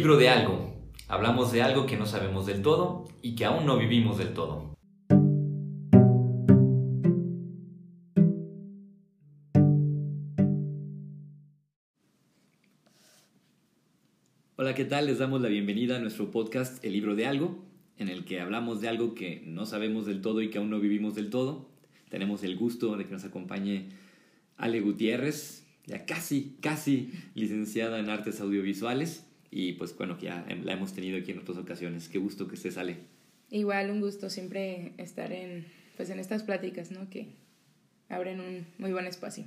libro de algo. Hablamos de algo que no sabemos del todo y que aún no vivimos del todo. Hola, ¿qué tal? Les damos la bienvenida a nuestro podcast El libro de algo, en el que hablamos de algo que no sabemos del todo y que aún no vivimos del todo. Tenemos el gusto de que nos acompañe Ale Gutiérrez, ya casi, casi licenciada en artes audiovisuales y pues bueno, ya la hemos tenido aquí en otras ocasiones. Qué gusto que estés, Ale. Igual un gusto siempre estar en, pues en estas pláticas, ¿no? Que abren un muy buen espacio.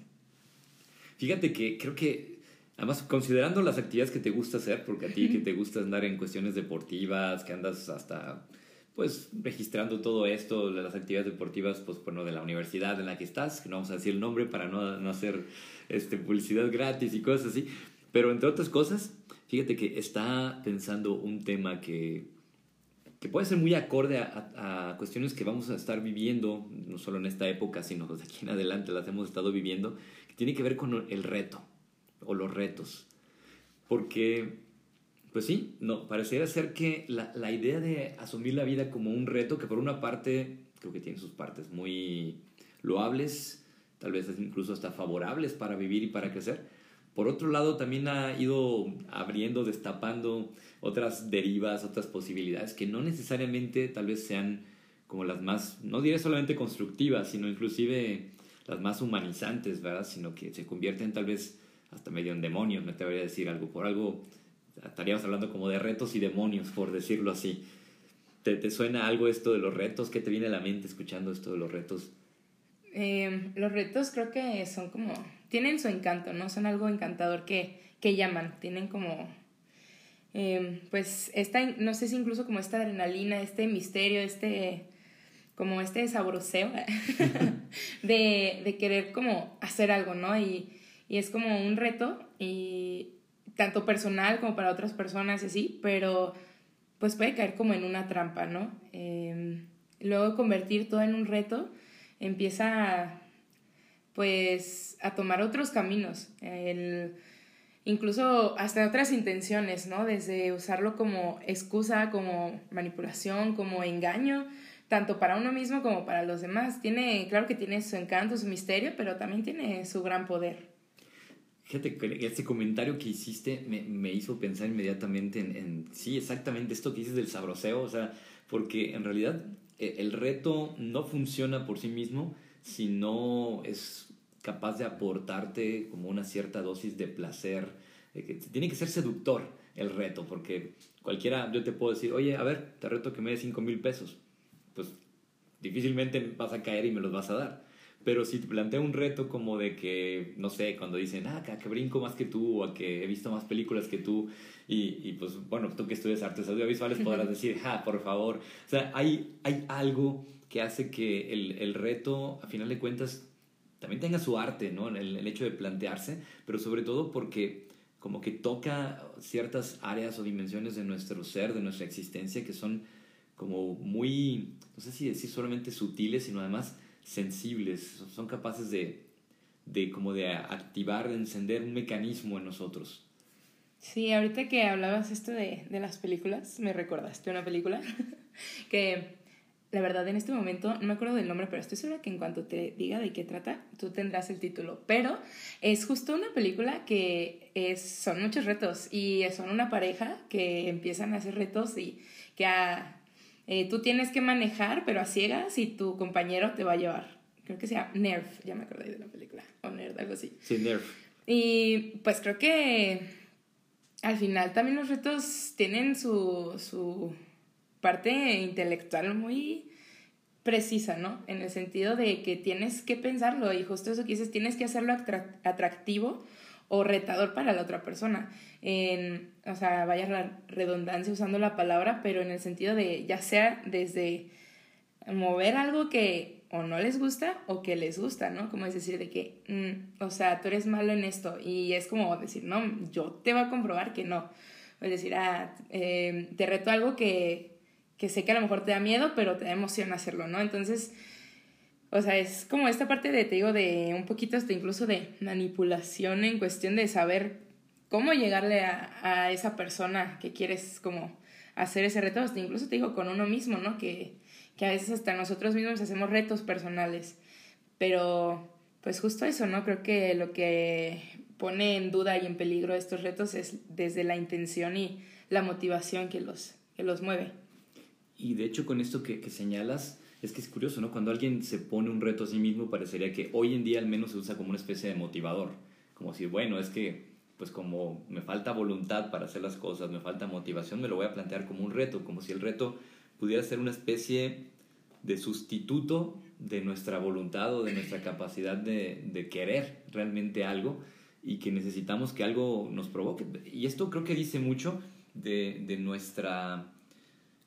Fíjate que creo que, además, considerando las actividades que te gusta hacer, porque a ti que te gusta andar en cuestiones deportivas, que andas hasta, pues, registrando todo esto, las actividades deportivas, pues, bueno, de la universidad en la que estás, que no vamos a decir el nombre para no, no hacer este, publicidad gratis y cosas así, pero entre otras cosas, fíjate que está pensando un tema que, que puede ser muy acorde a, a, cuestiones que vamos a estar viviendo, no solo en esta época, sino de aquí en adelante las hemos estado viviendo, que tiene que ver con el reto o los retos. Porque, pues sí, no, parecería ser que la, la idea de asumir la vida como un reto, que por una parte creo que tiene sus partes muy loables, tal vez incluso hasta favorables para vivir y para crecer, por otro lado, también ha ido abriendo, destapando otras derivas, otras posibilidades que no necesariamente tal vez sean como las más, no diré solamente constructivas, sino inclusive las más humanizantes, ¿verdad? Sino que se convierten tal vez hasta medio en demonios, me atrevería a decir algo. Por algo estaríamos hablando como de retos y demonios, por decirlo así. ¿Te, te suena algo esto de los retos? ¿Qué te viene a la mente escuchando esto de los retos? Eh, los retos creo que son como tienen su encanto, ¿no? Son algo encantador que, que llaman, tienen como, eh, pues, esta, no sé si incluso como esta adrenalina, este misterio, este, como este sabroseo de, de querer como hacer algo, ¿no? Y, y es como un reto, y tanto personal como para otras personas y así, pero pues puede caer como en una trampa, ¿no? Eh, luego convertir todo en un reto empieza pues a tomar otros caminos, el, incluso hasta otras intenciones, ¿no? Desde usarlo como excusa, como manipulación, como engaño, tanto para uno mismo como para los demás. Tiene, claro que tiene su encanto, su misterio, pero también tiene su gran poder. Fíjate, este comentario que hiciste me, me hizo pensar inmediatamente en, sí, exactamente esto que dices del sabroseo, o sea, porque en realidad e, el reto no funciona por sí mismo, si no es capaz de aportarte como una cierta dosis de placer. Tiene que ser seductor el reto, porque cualquiera, yo te puedo decir, oye, a ver, te reto que me des 5 mil pesos. Pues difícilmente vas a caer y me los vas a dar. Pero si te planteo un reto como de que, no sé, cuando dicen, ah, que, brinco más que tú, o que he visto más películas que tú, y, y pues, bueno, tú que estudias artes audiovisuales podrás decir, ah, por favor. O sea, hay, hay algo que hace que el, el reto, a final de cuentas, también tenga su arte, ¿no? El, el hecho de plantearse, pero sobre todo porque como que toca ciertas áreas o dimensiones de nuestro ser, de nuestra existencia, que son como muy, no sé si decir solamente sutiles, sino además sensibles, son capaces de, de como de activar, de encender un mecanismo en nosotros. Sí, ahorita que hablabas esto de, de las películas, me recordaste una película que la verdad en este momento no me acuerdo del nombre, pero estoy segura que en cuanto te diga de qué trata, tú tendrás el título. Pero es justo una película que es, son muchos retos y son una pareja que empiezan a hacer retos y que a, eh, tú tienes que manejar, pero a ciegas y tu compañero te va a llevar. Creo que sea Nerf, ya me acordé de la película, o Nerd, algo así. Sí, Nerf. Y pues creo que al final también los retos tienen su, su parte intelectual muy precisa, ¿no? En el sentido de que tienes que pensarlo y justo eso que dices, tienes que hacerlo atractivo o retador para la otra persona. En, o sea, vaya la redundancia usando la palabra, pero en el sentido de ya sea desde mover algo que o no les gusta o que les gusta, ¿no? Como es decir, de que, mm, o sea, tú eres malo en esto y es como decir, no, yo te voy a comprobar que no. Es decir, ah, eh, te reto algo que, que sé que a lo mejor te da miedo, pero te da emoción hacerlo, ¿no? Entonces, o sea, es como esta parte de, te digo, de un poquito hasta incluso de manipulación en cuestión de saber cómo llegarle a, a, esa persona que quieres como hacer ese reto, hasta incluso te digo con uno mismo, ¿no? Que, que a veces hasta nosotros mismos hacemos retos personales, pero pues justo eso, ¿no? Creo que lo que pone en duda y en peligro estos retos es desde la intención y la motivación que los, que los mueve. Y de hecho con esto que, que señalas, es que es curioso, ¿no? Cuando alguien se pone un reto a sí mismo, parecería que hoy en día al menos se usa como una especie de motivador. Como decir, bueno, es que, pues como me falta voluntad para hacer las cosas, me falta motivación, me lo voy a plantear como un reto, como si el reto pudiera ser una especie de sustituto de nuestra voluntad o de nuestra capacidad de, de querer realmente algo y que necesitamos que algo nos provoque. Y esto creo que dice mucho de, de nuestra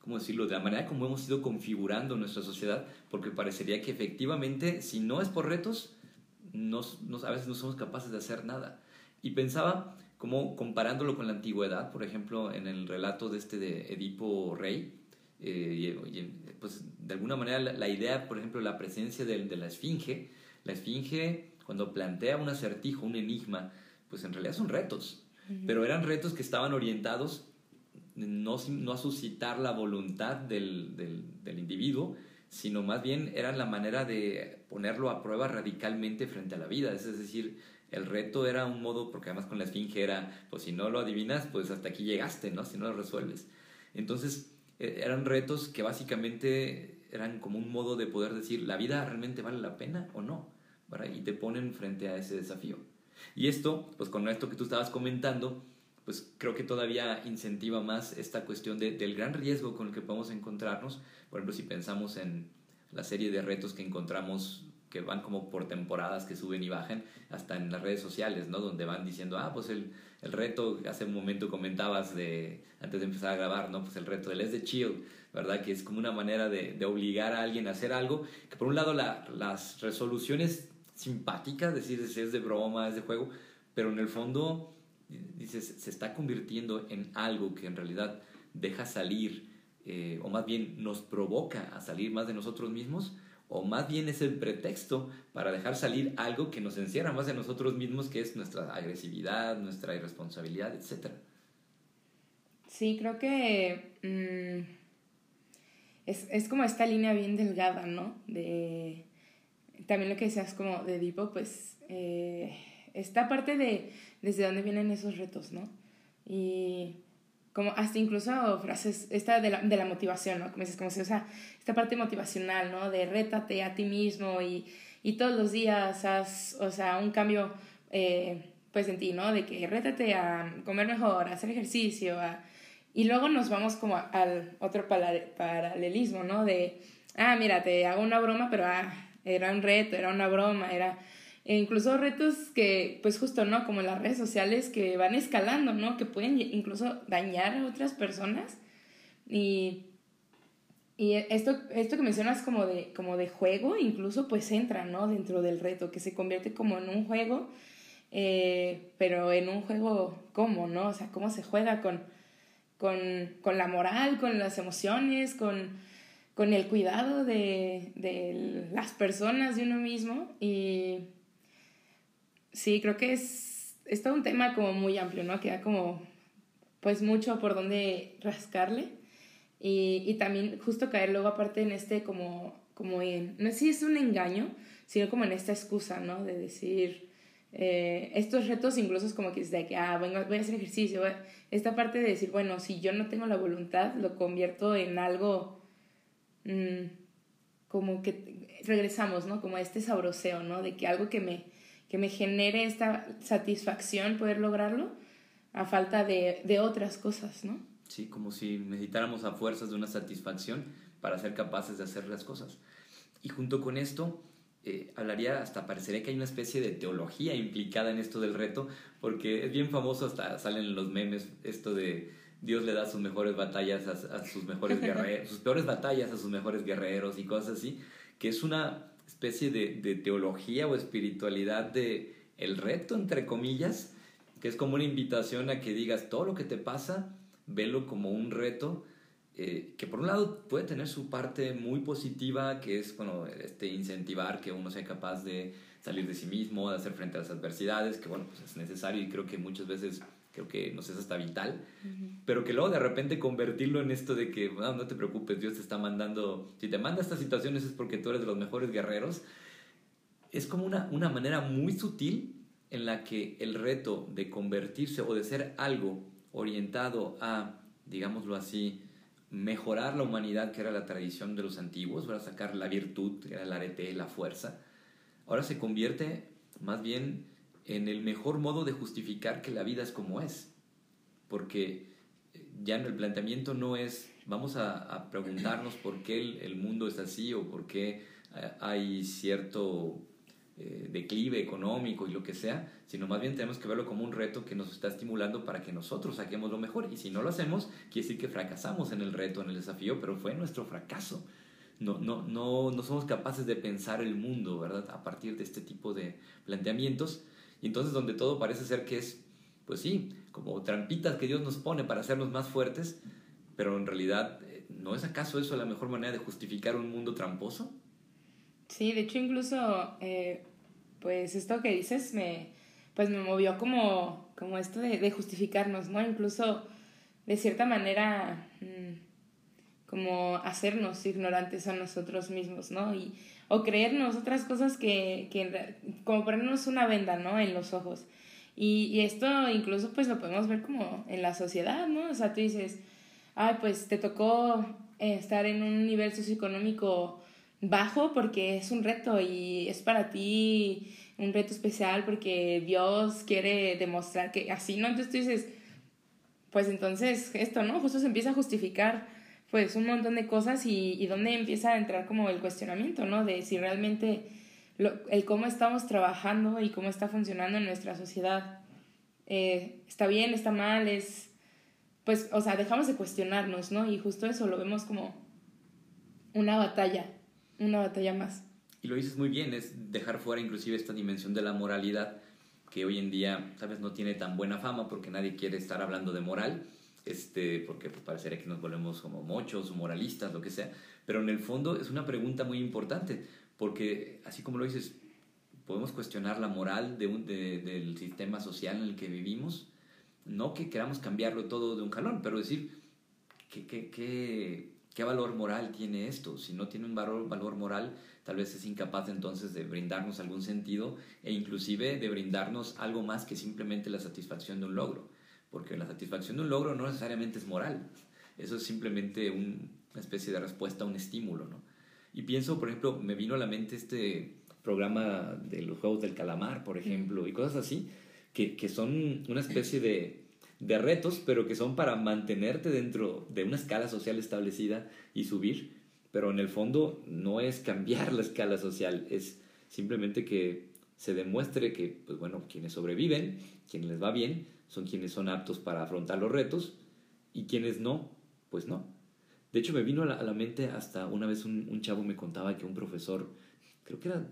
¿cómo decirlo?, de la manera como hemos ido configurando nuestra sociedad, porque parecería que efectivamente, si no es por retos, nos, nos, a veces no somos capaces de hacer nada. Y pensaba, como comparándolo con la antigüedad, por ejemplo, en el relato de este de Edipo Rey, eh, y, pues de alguna manera la, la, idea, por ejemplo, la presencia de, de la esfinge, la esfinge cuando plantea un acertijo, un enigma, pues en realidad son retos, uh -huh. pero eran retos que estaban orientados no, no a suscitar la voluntad del, del, individuo, sino más bien era la manera de ponerlo a prueba radicalmente frente a la vida. Es decir, el reto era un modo, porque además con la esfinge era, pues si no lo adivinas, pues hasta aquí llegaste, ¿no? Si no lo resuelves. Entonces, eran retos que básicamente eran como un modo de poder decir, ¿la vida realmente vale la pena o no? ¿verdad? Y te ponen frente a ese desafío. Y esto, pues con esto que tú estabas comentando, pues creo que todavía incentiva más esta cuestión de, del gran riesgo con el que podemos encontrarnos. Por ejemplo, si pensamos en la serie de retos que encontramos que van como por temporadas, que suben y bajan, hasta en las redes sociales, ¿no? Donde van diciendo, ah, pues el, el reto, hace un momento comentabas de, antes de empezar a grabar, ¿no? Pues el reto del es de chill, ¿verdad? Que es como una manera de, de obligar a alguien a hacer algo, que por un lado la, las resoluciones simpáticas, decir, es de broma, es de juego, pero en el fondo dices, se está convirtiendo en algo que en realidad deja salir, eh, o más bien nos provoca a salir más de nosotros mismos, o más bien es el pretexto para dejar salir algo que nos encierra más de nosotros mismos, que es nuestra agresividad, nuestra irresponsabilidad, etc. Sí, creo que mmm, es, es como esta línea bien delgada, ¿no? De, también lo que decías como de Edipo, pues eh, esta parte de desde dónde vienen esos retos, ¿no? Y como hasta incluso frases, esta de la, de la motivación, ¿no? Como dices, como si, o sea, esta parte motivacional, ¿no? De rétate a ti mismo y, y todos los días haz, o sea, un cambio, eh, pues en ti, ¿no? De que rétate a comer mejor, a hacer ejercicio. Y luego nos vamos como al otro paralelismo, ¿no? De, ah, mira, te hago una broma, pero ah, era un reto, era una broma, era e incluso retos que, pues justo, ¿no? Como las redes sociales que van escalando, ¿no? Que pueden incluso dañar a otras personas. Y, y esto, esto que mencionas como de, como de juego, incluso pues entra, ¿no? Dentro del reto, que se convierte como en un juego, eh, pero en un juego, ¿cómo, no? O sea, cómo se juega con, con, con la moral, con las emociones, con, con el cuidado de, de las personas, de uno mismo. Y sí, creo que es, es todo un tema como muy amplio, ¿no? Queda como, pues, mucho por donde rascarle. Y, y también justo caer luego aparte en este como, como en, no sé si es un engaño, sino como en esta excusa, ¿no? De decir, eh, estos retos incluso es como que es de que, ah, vengo, voy a hacer ejercicio. Esta parte de decir, bueno, si yo no tengo la voluntad, lo convierto en algo mmm, como que regresamos, ¿no? Como a este sabroseo, ¿no? De que algo que me, que me genere esta satisfacción poder lograrlo a falta de, de otras cosas, ¿no? Sí, como si necesitáramos a fuerzas de una satisfacción para ser capaces de hacer las cosas. Y junto con esto, eh, hablaría, hasta parecería que hay una especie de teología implicada en esto del reto, porque es bien famoso, hasta salen los memes, esto de Dios le da sus mejores batallas a, a sus mejores guerreros, sus peores batallas a sus mejores guerreros y cosas así, que es una especie de, de, teología o espiritualidad de el reto, entre comillas, que es como una invitación a que digas todo lo que te pasa, velo como un reto, eh, que por un lado puede tener su parte muy positiva, que es bueno, este, incentivar que uno sea capaz de salir de sí mismo, de hacer frente a las adversidades, que bueno, pues es necesario y creo que muchas veces creo que nos es hasta vital, pero que luego de repente convertirlo en esto de que no, no te preocupes, Dios te está mandando, si te manda estas situaciones es porque tú eres de los mejores guerreros, es como una, una manera muy sutil en la que el reto de convertirse o de ser algo orientado a, digámoslo así, mejorar la humanidad, que era la tradición de los antiguos, para sacar la virtud, que era el arete, la fuerza, ahora se convierte más bien en el mejor modo de justificar que la vida es como es. Porque ya en el planteamiento no es, vamos a, preguntarnos por qué el, el, mundo es así o por qué eh, hay cierto eh, declive económico y lo que sea, sino más bien tenemos que verlo como un reto que nos está estimulando para que nosotros saquemos lo mejor. Y si no lo hacemos, quiere decir que fracasamos en el reto, en el desafío, pero fue nuestro fracaso. No, no, no, no somos capaces de pensar el mundo, ¿verdad? A partir de este tipo de planteamientos. Y entonces donde todo parece ser que es, pues sí, como trampitas que Dios nos pone para hacernos más fuertes, pero en realidad, eh, ¿no es acaso eso la mejor manera de justificar un mundo tramposo? Sí, de hecho incluso, eh, pues esto que dices me, pues me movió como, como esto de, justificarnos, ¿no? Incluso de cierta manera mm, como hacernos ignorantes a nosotros mismos, ¿no? Y, o creernos otras cosas que, que, como ponernos una venda, ¿no? En los ojos. Y, y esto incluso pues lo podemos ver como en la sociedad, ¿no? O sea, tú dices, ay, pues te tocó eh, estar en un nivel socioeconómico bajo porque es un reto y es para ti un reto especial porque Dios quiere demostrar que así, ¿no? Entonces tú dices, pues entonces esto, ¿no? Justo se empieza a justificar pues un montón de cosas y, y donde empieza a entrar como el cuestionamiento, ¿no? De si realmente lo, el cómo estamos trabajando y cómo está funcionando en nuestra sociedad eh, está bien, está mal, es, pues, o sea, dejamos de cuestionarnos, ¿no? Y justo eso lo vemos como una batalla una batalla más. Y lo dices muy bien, es dejar fuera inclusive esta dimensión de la moralidad que hoy en día, sabes, no tiene tan buena fama porque nadie quiere estar hablando de moral, este, porque pues, parecería que nos volvemos como mochos moralistas, lo que sea, pero en el fondo es una pregunta muy importante, porque así como lo dices, podemos cuestionar la moral del sistema social en el que vivimos, no que queramos cambiarlo todo de un jalón, pero decir, ¿qué, qué, qué, ¿Qué valor moral tiene esto? Si no tiene un valor, valor moral, tal vez es incapaz entonces de brindarnos algún sentido e inclusive de brindarnos algo más que simplemente la satisfacción de un logro. Porque la satisfacción de un logro no necesariamente es moral. Eso es simplemente una especie de respuesta a un estímulo, ¿no? Y pienso, por ejemplo, me vino a la mente este programa de los Juegos del Calamar, por ejemplo, y cosas así, que, que son una especie de de retos, pero que son para mantenerte dentro de una escala social establecida y subir, pero en el fondo no es cambiar la escala social, es simplemente que se demuestre que, pues bueno, quienes sobreviven, quienes les va bien, son quienes son aptos para afrontar los retos y quienes no, pues no. De hecho, me vino a la, mente hasta una vez un, un chavo me contaba que un profesor, creo que era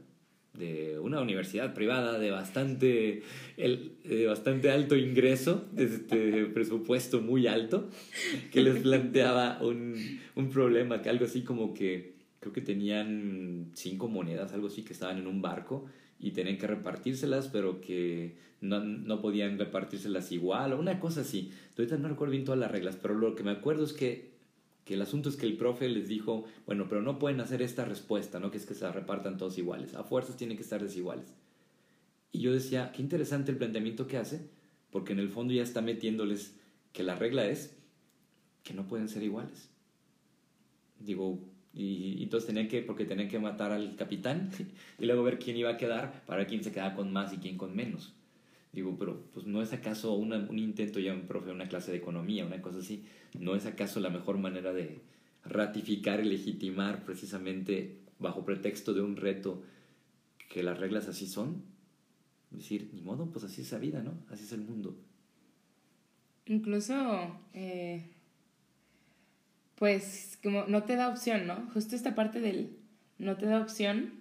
de una universidad privada de bastante, el, de bastante alto ingreso, este presupuesto muy alto, que les planteaba un, un problema, que algo así como que creo que tenían cinco monedas, algo así, que estaban en un barco y tenían que repartírselas, pero que no, no podían repartírselas igual, o una cosa así. Ahorita no recuerdo bien todas las reglas, pero lo que me acuerdo es que que el asunto es que el profe les dijo, bueno, pero no pueden hacer esta respuesta, ¿no? Que es que se repartan todos iguales, a fuerzas tienen que estar desiguales. Y yo decía, qué interesante el planteamiento que hace, porque en el fondo ya está metiéndoles que la regla es que no pueden ser iguales. Digo, y, y entonces tenían que, porque tenían que matar al capitán y luego ver quién iba a quedar para quién se quedaba con más y quién con menos. Digo, pero pues no es acaso un intento ya un profe, una clase de economía, una cosa así, no es acaso la mejor manera de ratificar y legitimar precisamente bajo pretexto de un reto que las reglas así son. Decir, ni modo, pues así es la vida, ¿no? Así es el mundo. Incluso, eh, pues como no te da opción, ¿no? Justo esta parte del no te da opción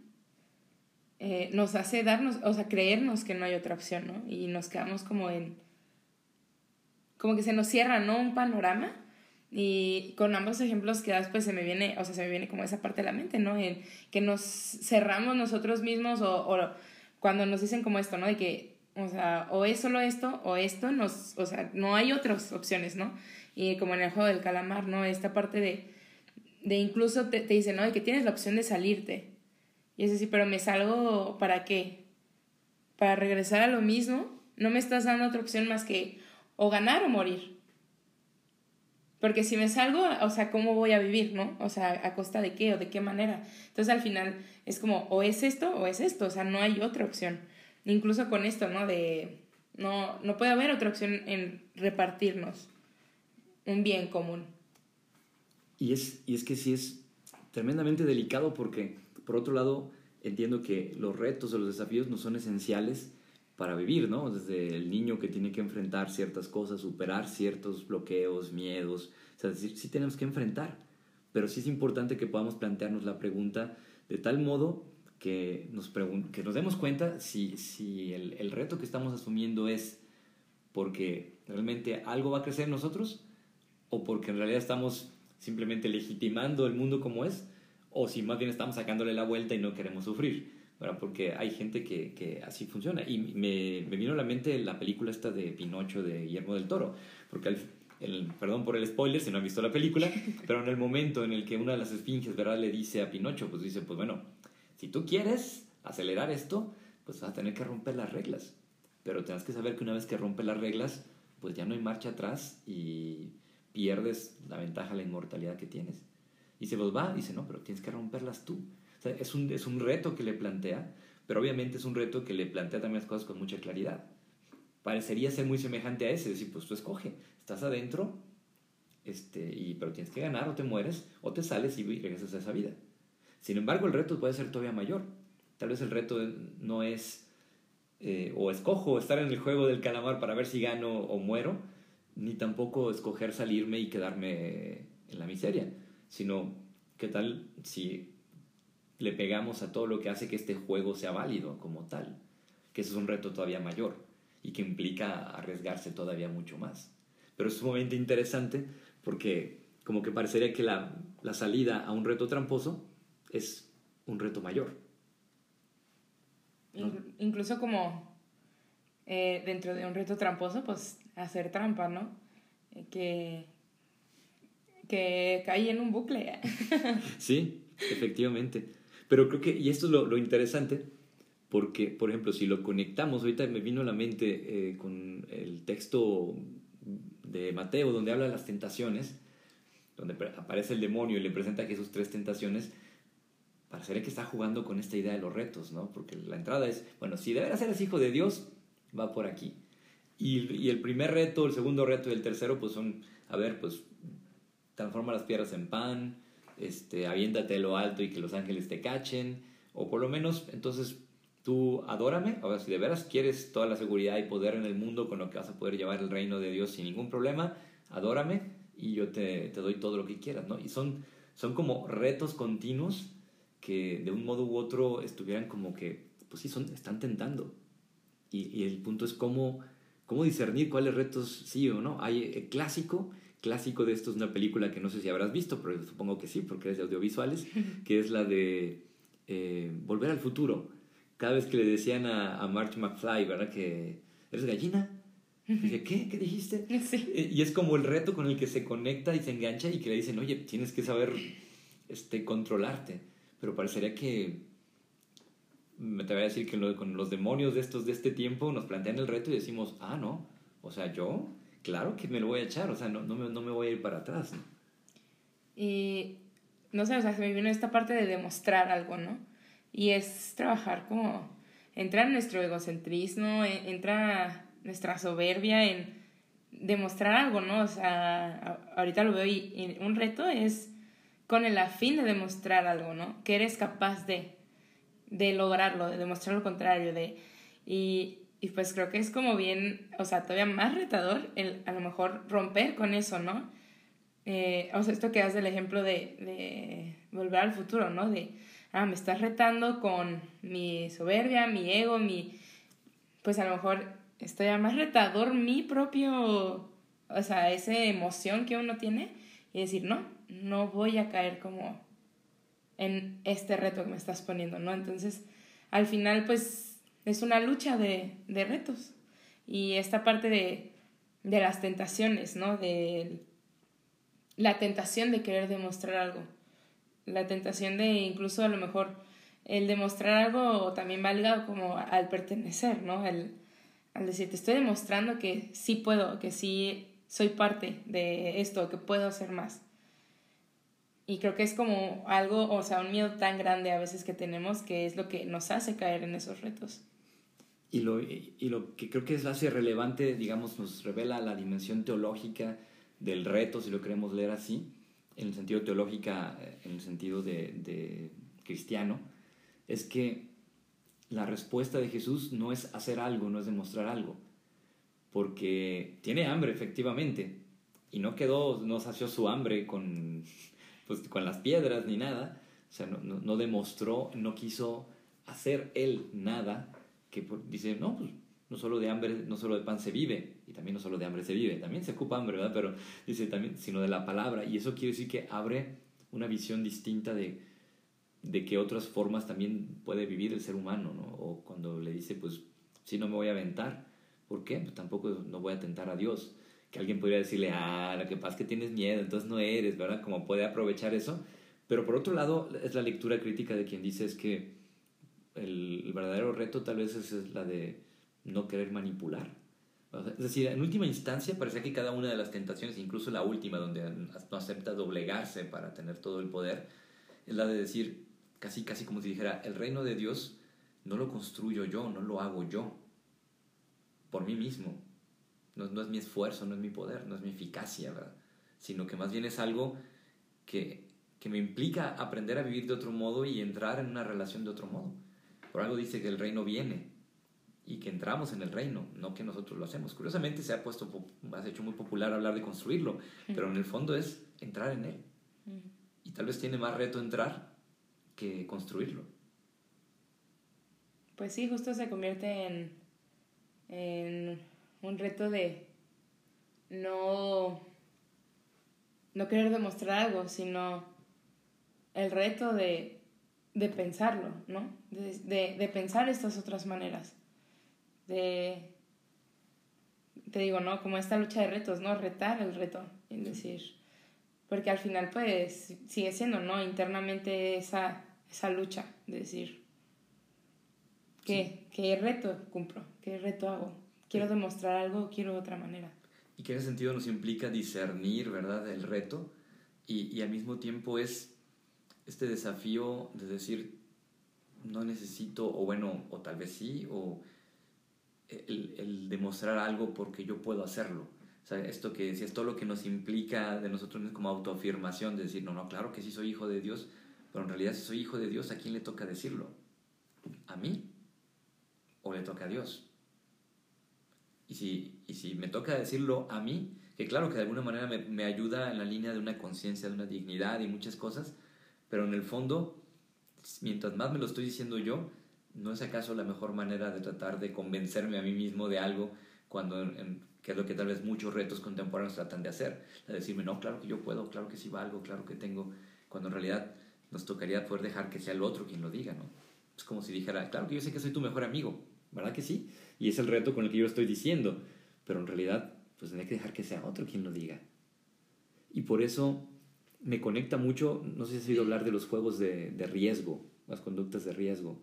eh, nos hace darnos, o sea, creernos que no hay otra opción, ¿no? Y nos quedamos como en, como que se nos cierra, ¿no? Un panorama. Y con ambos ejemplos que das, pues se me viene, o sea, se me viene como esa parte de la mente, ¿no? En que nos cerramos nosotros mismos o, cuando nos dicen como esto, ¿no? De que o sea, o es solo esto o esto, nos, o sea, no hay otras opciones, ¿no? Y como en el juego del calamar, ¿no? Esta parte de, de incluso te, te dicen, no, y que tienes la opción de salirte. Y es así, pero me salgo para qué? Para regresar a lo mismo, no me estás dando otra opción más que o ganar o morir. Porque si me salgo, o sea, ¿cómo voy a vivir, no? O sea, ¿a costa de qué o de qué manera? Entonces al final es como, o es esto o es esto, o sea, no hay otra opción. Incluso con esto, ¿no? De, no, no puede haber otra opción en repartirnos un bien común. Y es, y es que sí es tremendamente delicado porque, por otro lado, entiendo que los retos o los desafíos no son esenciales para vivir, ¿no? Desde el niño que tiene que enfrentar ciertas cosas, superar ciertos bloqueos, miedos, o sea, sí, sí tenemos que enfrentar, pero sí es importante que podamos plantearnos la pregunta de tal modo que nos, que nos demos cuenta si, si el, el, reto que estamos asumiendo es porque realmente algo va a crecer en nosotros o porque en realidad estamos simplemente legitimando el mundo como es o si más bien estamos sacándole la vuelta y no queremos sufrir porque hay gente que, que así funciona. Y me, me, vino a la mente la película esta de Pinocho de Guillermo del Toro, porque el, perdón por el spoiler si no han visto la película, pero en el momento en el que una de las esfinges ¿verdad? le dice a Pinocho, pues dice, pues bueno, si tú quieres acelerar esto, pues vas a tener que romper las reglas. Pero tienes que saber que una vez que rompes las reglas, pues ya no hay marcha atrás y pierdes la ventaja, la inmortalidad que tienes. Y se pues va, dice, no, pero tienes que romperlas tú es, un, es un reto que le plantea, pero obviamente es un reto que le plantea también las cosas con mucha claridad. Parecería ser muy semejante a ese, decir, pues tú escoge, estás adentro, este, y, pero tienes que ganar o te mueres, o te sales y regresas a esa vida. Sin embargo, el reto puede ser todavía mayor. Tal vez el reto no es eh, o escojo estar en el juego del calamar para ver si gano o muero, ni tampoco escoger salirme y quedarme en la miseria, sino qué tal si le pegamos a todo lo que hace que este juego sea válido como tal, que eso es un reto todavía mayor y que implica arriesgarse todavía mucho más. Pero es sumamente interesante porque como que parecería que la, la salida a un reto tramposo es un reto mayor. Incluso como eh, dentro de un reto tramposo, pues hacer trampa, ¿no? Eh, que, que cae en un bucle. sí, efectivamente. Pero creo que, y esto es lo, lo interesante, porque, por ejemplo, si lo conectamos, ahorita me vino a la mente eh, con el texto de Mateo, donde habla de las tentaciones, donde aparece el demonio y le presenta que sus tres tentaciones, parecería que está jugando con esta idea de los retos, ¿no? Porque la entrada es, bueno, si de veras eres hijo de Dios, va por aquí. Y, el primer reto, el segundo reto y el tercero, pues son, a ver, pues transforma las piedras en pan, este, aviéntate lo alto y que los ángeles te cachen, o por lo menos entonces tú adórame, ahora si de veras quieres toda la seguridad y poder en el mundo con lo que vas a poder llevar el reino de Dios sin ningún problema, adórame y yo te, te doy todo lo que quieras, ¿no? Y son, son como retos continuos que de un modo u otro estuvieran como que, pues sí, son, están tentando. Y, y el punto es cómo, cómo discernir cuáles retos sí o no. Hay el clásico clásico de esto es una película que no sé si habrás visto, pero supongo que sí, porque es de audiovisuales, que es la de eh, Volver al futuro. Cada vez que le decían a, a March McFly, ¿verdad? Que eres gallina. Dice, ¿qué? ¿Qué dijiste? Eh, y es como el reto con el que se conecta y se engancha y que le dicen, oye, tienes que saber este, controlarte. Pero parecería que, me te voy a decir que con los demonios de estos de este tiempo nos plantean el reto y decimos, ah, no, o sea, yo claro que me lo voy a echar, o sea, no, no, me, no me voy a ir para atrás. Y no sé, o sea, se me vino esta parte de demostrar algo, ¿no? Y es trabajar como, entra nuestro egocentrismo, e, entra nuestra soberbia en demostrar algo, ¿no? O sea, ahorita lo veo y, un reto es con el afín de demostrar algo, ¿no? Que eres capaz de, de lograrlo, de demostrar lo contrario, de... Y, y pues creo que es como bien, o sea, todavía más retador el a lo mejor romper con eso, ¿no? Eh, o sea, esto que das del ejemplo de, de volver al futuro, ¿no? De, ah, me estás retando con mi soberbia, mi ego, mi... Pues a lo mejor estoy a más retador mi propio, o sea, esa emoción que uno tiene y decir, no, no voy a caer como en este reto que me estás poniendo, ¿no? Entonces, al final, pues es una lucha de, de retos. Y esta parte de, de las tentaciones, ¿no? De la tentación de querer demostrar algo. La tentación de incluso a lo mejor el demostrar algo también valga como al pertenecer, ¿no? El, al decir, te estoy demostrando que sí puedo, que sí soy parte de esto, que puedo hacer más. Y creo que es como algo, o sea, un miedo tan grande a veces que tenemos que es lo que nos hace caer en esos retos. Y lo, y lo que creo que es hace relevante, digamos, nos revela la dimensión teológica del reto, si lo queremos leer así, en el sentido teológica, en el sentido de, de cristiano, es que la respuesta de Jesús no es hacer algo, no es demostrar algo, porque tiene hambre efectivamente, y no quedó, no sació su hambre con, pues, con las piedras ni nada, o sea, no, no, demostró, no quiso hacer él nada, que dice, no, pues no solo de hambre, no solo de pan se vive, y también no solo de hambre se vive, también se ocupa hambre, ¿verdad? Pero dice también, sino de la palabra, y eso quiere decir que abre una visión distinta de, de que otras formas también puede vivir el ser humano, ¿no? O cuando le dice, pues, si no me voy a aventar, ¿por qué? Pues tampoco no voy a tentar a Dios. Que alguien podría decirle, ah, lo que pasa es que tienes miedo, entonces no eres, ¿verdad? Como puede aprovechar eso. Pero por otro lado, es la lectura crítica de quien dice es que el, verdadero reto tal vez es, la de no querer manipular. Es decir, en última instancia parece que cada una de las tentaciones, incluso la última, donde no acepta doblegarse para tener todo el poder, es la de decir, casi, casi como si dijera, el reino de Dios no lo construyo yo, no lo hago yo, por mí mismo. No, no es mi esfuerzo, no es mi poder, no es mi eficacia, ¿verdad? Sino que más bien es algo que, que me implica aprender a vivir de otro modo y entrar en una relación de otro modo. Por algo dice que el reino viene y que entramos en el reino, no que nosotros lo hacemos. Curiosamente se ha puesto, has hecho muy popular hablar de construirlo, pero en el fondo es entrar en él. Y tal vez tiene más reto entrar que construirlo. Pues sí, justo se convierte en, en un reto de no, no querer demostrar algo, sino el reto de, de pensarlo, ¿no? De, de, de, pensar estas otras maneras. De, te digo, ¿no? Como esta lucha de retos, ¿no? Retar el reto, es decir, porque al final pues sigue siendo, ¿no? Internamente esa, esa lucha de decir, ¿qué, ¿qué reto cumplo? ¿Qué reto hago? ¿Quiero demostrar algo o quiero otra manera? Y que en ese sentido nos implica discernir, ¿verdad?, el reto y, y al mismo tiempo es este desafío de decir, no necesito, o bueno, o tal vez sí, o el, el demostrar algo porque yo puedo hacerlo o sea, esto que decías, todo lo que nos implica de nosotros como autoafirmación, de decir, no, no, claro que sí soy hijo de Dios, pero en realidad si soy hijo de Dios, ¿a quién le toca decirlo? ¿A mí? ¿O le toca a Dios? Y si, me toca decirlo a mí, que claro que de alguna manera me, me ayuda en la línea de una conciencia, de una dignidad y muchas cosas, pero en el fondo, mientras más me lo estoy diciendo yo, ¿no es acaso la mejor manera de tratar de convencerme a mí mismo de algo cuando en, que es lo que tal vez muchos retos contemporáneos tratan de hacer, de decirme, no, claro que yo puedo, claro que sí valgo, claro que tengo, cuando en realidad nos tocaría poder dejar que sea el otro quien lo diga, ¿no? Es como si dijera, claro que yo sé que soy tu mejor amigo, ¿verdad que sí? Y es el reto con el que yo estoy diciendo, pero en realidad, pues tendría que dejar que sea otro quien lo diga. Y por eso me conecta mucho, no sé si has oído hablar de los juegos de, de riesgo, las conductas de riesgo,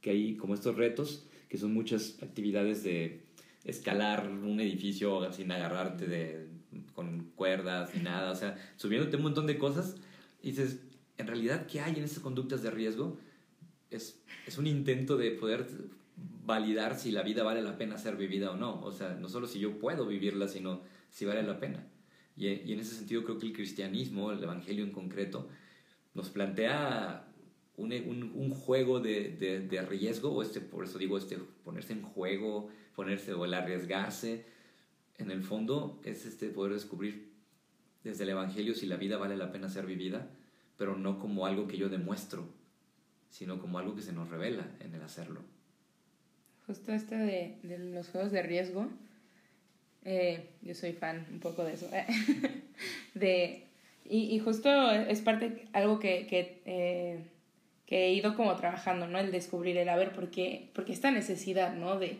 que hay como estos retos, que son muchas actividades de escalar un edificio sin agarrarte de, con cuerdas ni nada, o sea, subiéndote un montón de cosas, y dices, en realidad, ¿qué hay en esas conductas de riesgo? Es, es un intento de poder validar si la vida vale la pena ser vivida o no, o sea, no solo si yo puedo vivirla, sino si vale la pena. Y, en ese sentido creo que el cristianismo, el Evangelio en concreto, nos plantea un, juego de, riesgo, o este, por eso digo, este, ponerse en juego, ponerse o el arriesgarse, en el fondo es este poder descubrir desde el Evangelio si la vida vale la pena ser vivida, pero no como algo que yo demuestro, sino como algo que se nos revela en el hacerlo. Justo este de, de los juegos de riesgo, eh, yo soy fan un poco de eso, de, y, y, justo es parte, algo que, que, eh, que he ido como trabajando, ¿no? El descubrir, el a ver, ¿por qué, porque esta necesidad, ¿no? De,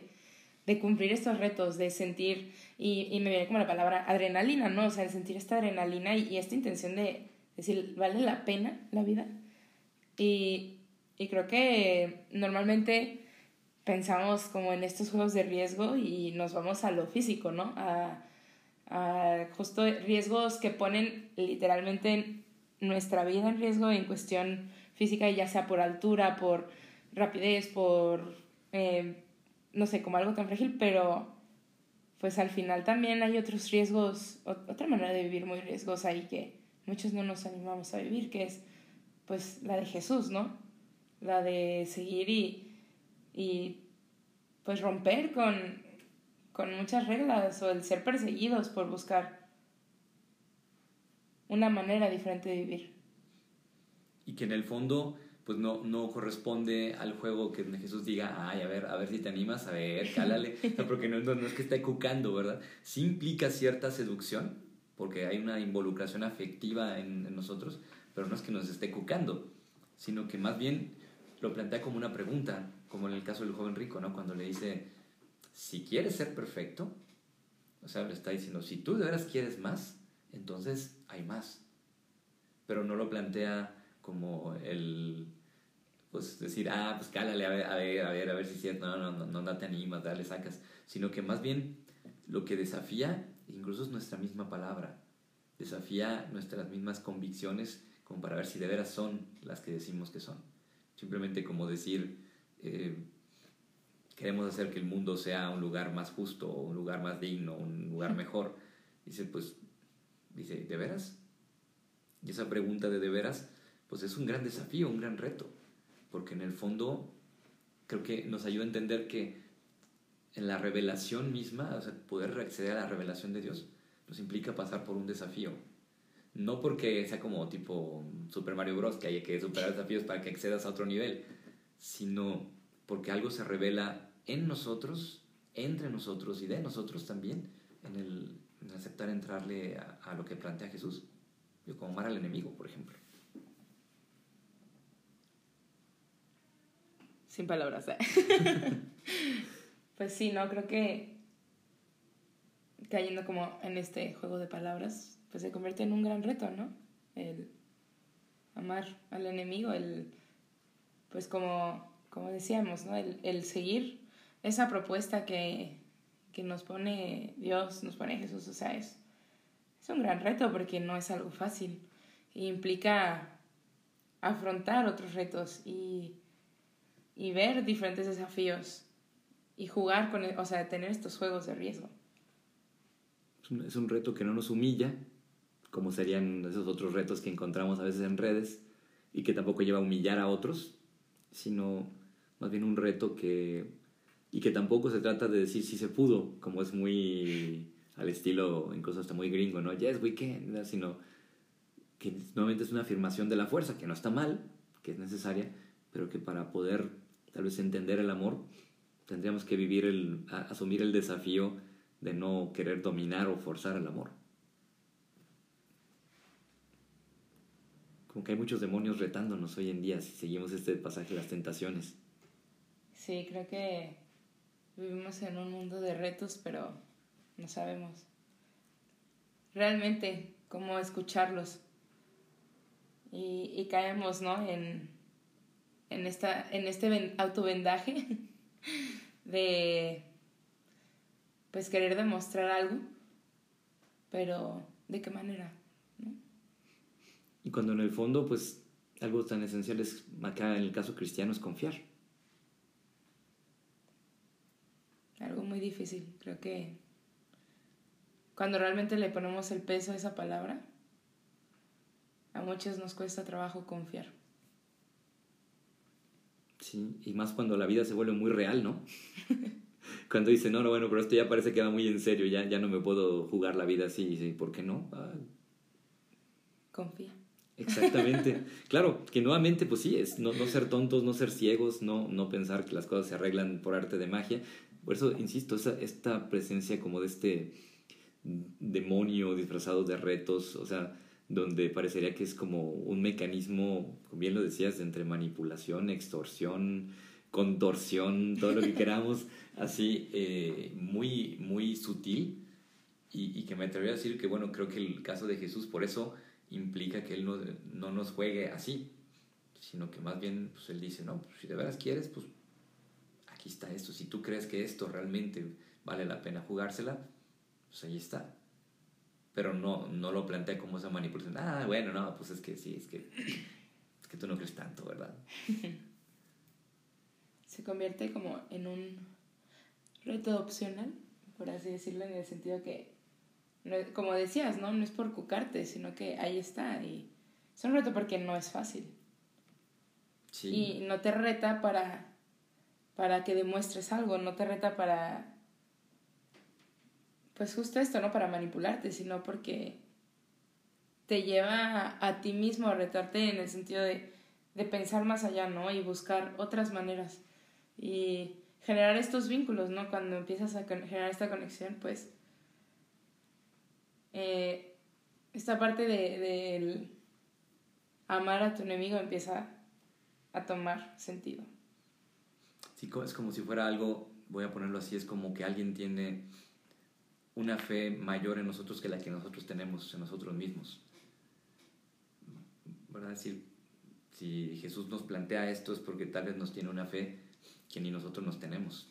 de cumplir estos retos, de sentir, y, y, me viene como la palabra adrenalina, ¿no? O sea, el sentir esta adrenalina y, y esta intención de decir, ¿vale la pena la vida? Y, y creo que normalmente pensamos como en estos juegos de riesgo y nos vamos a lo físico, ¿no? A, a justo riesgos que ponen literalmente nuestra vida en riesgo en cuestión física, ya sea por altura, por rapidez, por, eh, no sé, como algo tan frágil, pero pues al final también hay otros riesgos, otra manera de vivir muy riesgosa y que muchos no nos animamos a vivir, que es pues la de Jesús, ¿no? La de seguir y, y pues romper con, con muchas reglas o el ser perseguidos por buscar una manera diferente de vivir. Y que en el fondo pues no, no corresponde al juego que Jesús diga, ay, a ver, a ver si te animas, a ver, cálale, porque no, no, es que esté cucando, ¿verdad? Sí implica cierta seducción, porque hay una involucración afectiva en, en, nosotros, pero no es que nos esté cucando, sino que más bien lo plantea como una pregunta, como en el caso del joven rico, ¿no? Cuando le dice, si quieres ser perfecto, o sea, le está diciendo, si tú de veras quieres más, entonces hay más. Pero no lo plantea como el, pues decir, ah, pues cálale, a ver, a ver, a ver, a ver si es cierto, no, no, no, no te animas, dale, sacas, sino que más bien lo que desafía incluso es nuestra misma palabra, desafía nuestras mismas convicciones como para ver si de veras son las que decimos que son. Simplemente como decir, eh, queremos hacer que el mundo sea un lugar más justo, un lugar más digno, un lugar mejor. Dice, pues, dice, ¿de veras? Y esa pregunta de de veras pues es un gran desafío, un gran reto, porque en el fondo creo que nos ayuda a entender que en la revelación misma, o sea, poder acceder a la revelación de Dios, nos implica pasar por un desafío. No porque sea como tipo Super Mario Bros., que hay que superar desafíos para que accedas a otro nivel, sino porque algo se revela en nosotros, entre nosotros y de nosotros también, en el, aceptar entrarle a, a, lo que plantea Jesús. Yo como amar al enemigo, por ejemplo. Sin palabras. ¿eh? pues sí, no, creo que cayendo como en este juego de palabras, pues se convierte en un gran reto, ¿no? El amar al enemigo, el, pues como, como decíamos, ¿no? El, el seguir esa propuesta que, que, nos pone Dios, nos pone Jesús, o sea, es, es un gran reto porque no es algo fácil. Y implica afrontar otros retos y y ver diferentes desafíos y jugar con, o sea, tener estos juegos de riesgo. Es un reto que no nos humilla, como serían esos otros retos que encontramos a veces en redes, y que tampoco lleva a humillar a otros, sino más bien un reto que... y que tampoco se trata de decir si se pudo, como es muy al estilo, incluso hasta muy gringo, ¿no? Yes, we can, sino que nuevamente es una afirmación de la fuerza, que no está mal, que es necesaria, pero que para poder tal vez entender el amor, tendríamos que vivir el, asumir el desafío de no querer dominar o forzar el amor. Como hay muchos demonios retándonos hoy en día si seguimos este pasaje de las tentaciones. Sí, creo que vivimos en un mundo de retos, pero no sabemos realmente cómo escucharlos. Y, y caemos, ¿no? En, en, esta, en este autovendaje de pues querer demostrar algo, pero ¿de qué manera? Y cuando en el fondo, pues algo tan esencial es, acá en el caso cristiano, es confiar. Algo muy difícil, creo que cuando realmente le ponemos el peso a esa palabra, a muchos nos cuesta trabajo confiar. Sí, y más cuando la vida se vuelve muy real, ¿no? cuando dice, no, no, bueno, pero esto ya parece que va muy en serio, ya, ya no me puedo jugar la vida así, ¿por qué no? Ah. Confía. Exactamente. claro, que nuevamente, pues sí, es no, no, ser tontos, no ser ciegos, no, no pensar que las cosas se arreglan por arte de magia. Por eso, insisto, esa, esta presencia como de este demonio disfrazado de retos, o sea, donde parecería que es como un mecanismo, como bien lo decías, entre manipulación, extorsión, contorsión, todo lo que queramos, así eh, muy, muy sutil y, que me atrevería a decir que, bueno, creo que el caso de Jesús por eso implica que Él no, no nos juegue así, sino que más bien pues, Él dice, no, pues, si de veras quieres, pues aquí está esto, si tú crees que esto realmente vale la pena jugársela, pues ahí está. Pero no, no lo plantea como esa manipulación. Ah, bueno, no, pues es que sí, es que, es que tú no crees tanto, ¿verdad? Se convierte como en un reto opcional, por así decirlo, en el sentido que, como decías, ¿no? No es por cucarte, sino que ahí está. Y es un reto porque no es fácil. Sí. Y no te reta para, para que demuestres algo, no te reta para pues justo esto, ¿no? Para manipularte, sino porque te lleva a, ti mismo a retarte en el sentido de, de, pensar más allá, ¿no? Y buscar otras maneras. Y generar estos vínculos, ¿no? Cuando empiezas a generar esta conexión, pues eh, esta parte de, de amar a tu enemigo empieza a tomar sentido. Sí, es como si fuera algo, voy a ponerlo así, es como que alguien tiene una fe mayor en nosotros que la que nosotros tenemos en nosotros mismos. ¿Verdad? decir, si Jesús nos plantea esto es porque tal vez nos tiene una fe que ni nosotros nos tenemos.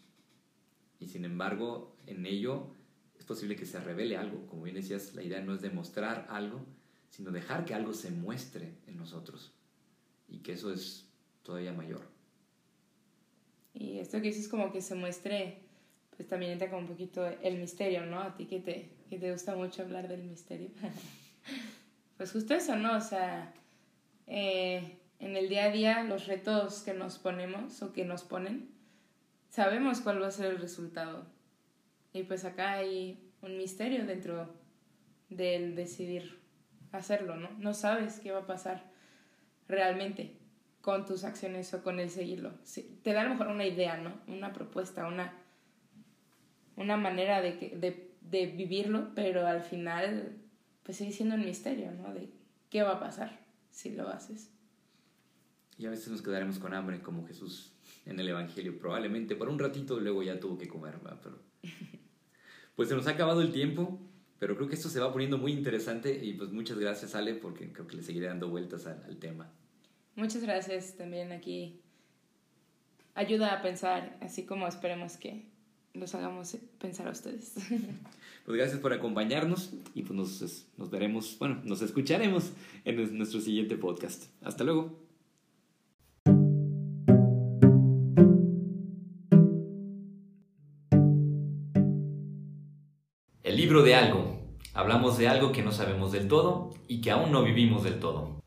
Y sin embargo, en ello es posible que se revele algo. Como bien decías, la idea no es demostrar algo, sino dejar que algo se muestre en nosotros. Y que eso es todavía mayor. Y esto que dices como que se muestre pues también entra como un poquito el misterio, ¿no? A ti que te, que te gusta mucho hablar del misterio. pues justo eso, ¿no? O sea, eh, en el día a día los retos que nos ponemos o que nos ponen, sabemos cuál va a ser el resultado. Y pues acá hay un misterio dentro del decidir hacerlo, ¿no? No sabes qué va a pasar realmente con tus acciones o con el seguirlo. te da a lo mejor una idea, ¿no? Una propuesta, una una manera de, que, de, de vivirlo, pero al final pues sigue siendo un misterio, ¿no? De qué va a pasar si lo haces. Y a veces nos quedaremos con hambre como Jesús en el Evangelio, probablemente por un ratito luego ya tuvo que comer, pero pues se nos ha acabado el tiempo, pero creo que esto se va poniendo muy interesante y pues muchas gracias Ale porque creo que le seguiré dando vueltas al, al tema. Muchas gracias también aquí. Ayuda a pensar, así como esperemos que los hagamos pensar a ustedes. Pues gracias por acompañarnos y pues nos, nos veremos, bueno, nos escucharemos en nuestro siguiente podcast. Hasta luego. De algo. Hablamos de algo que no sabemos del todo y que aún no vivimos del todo.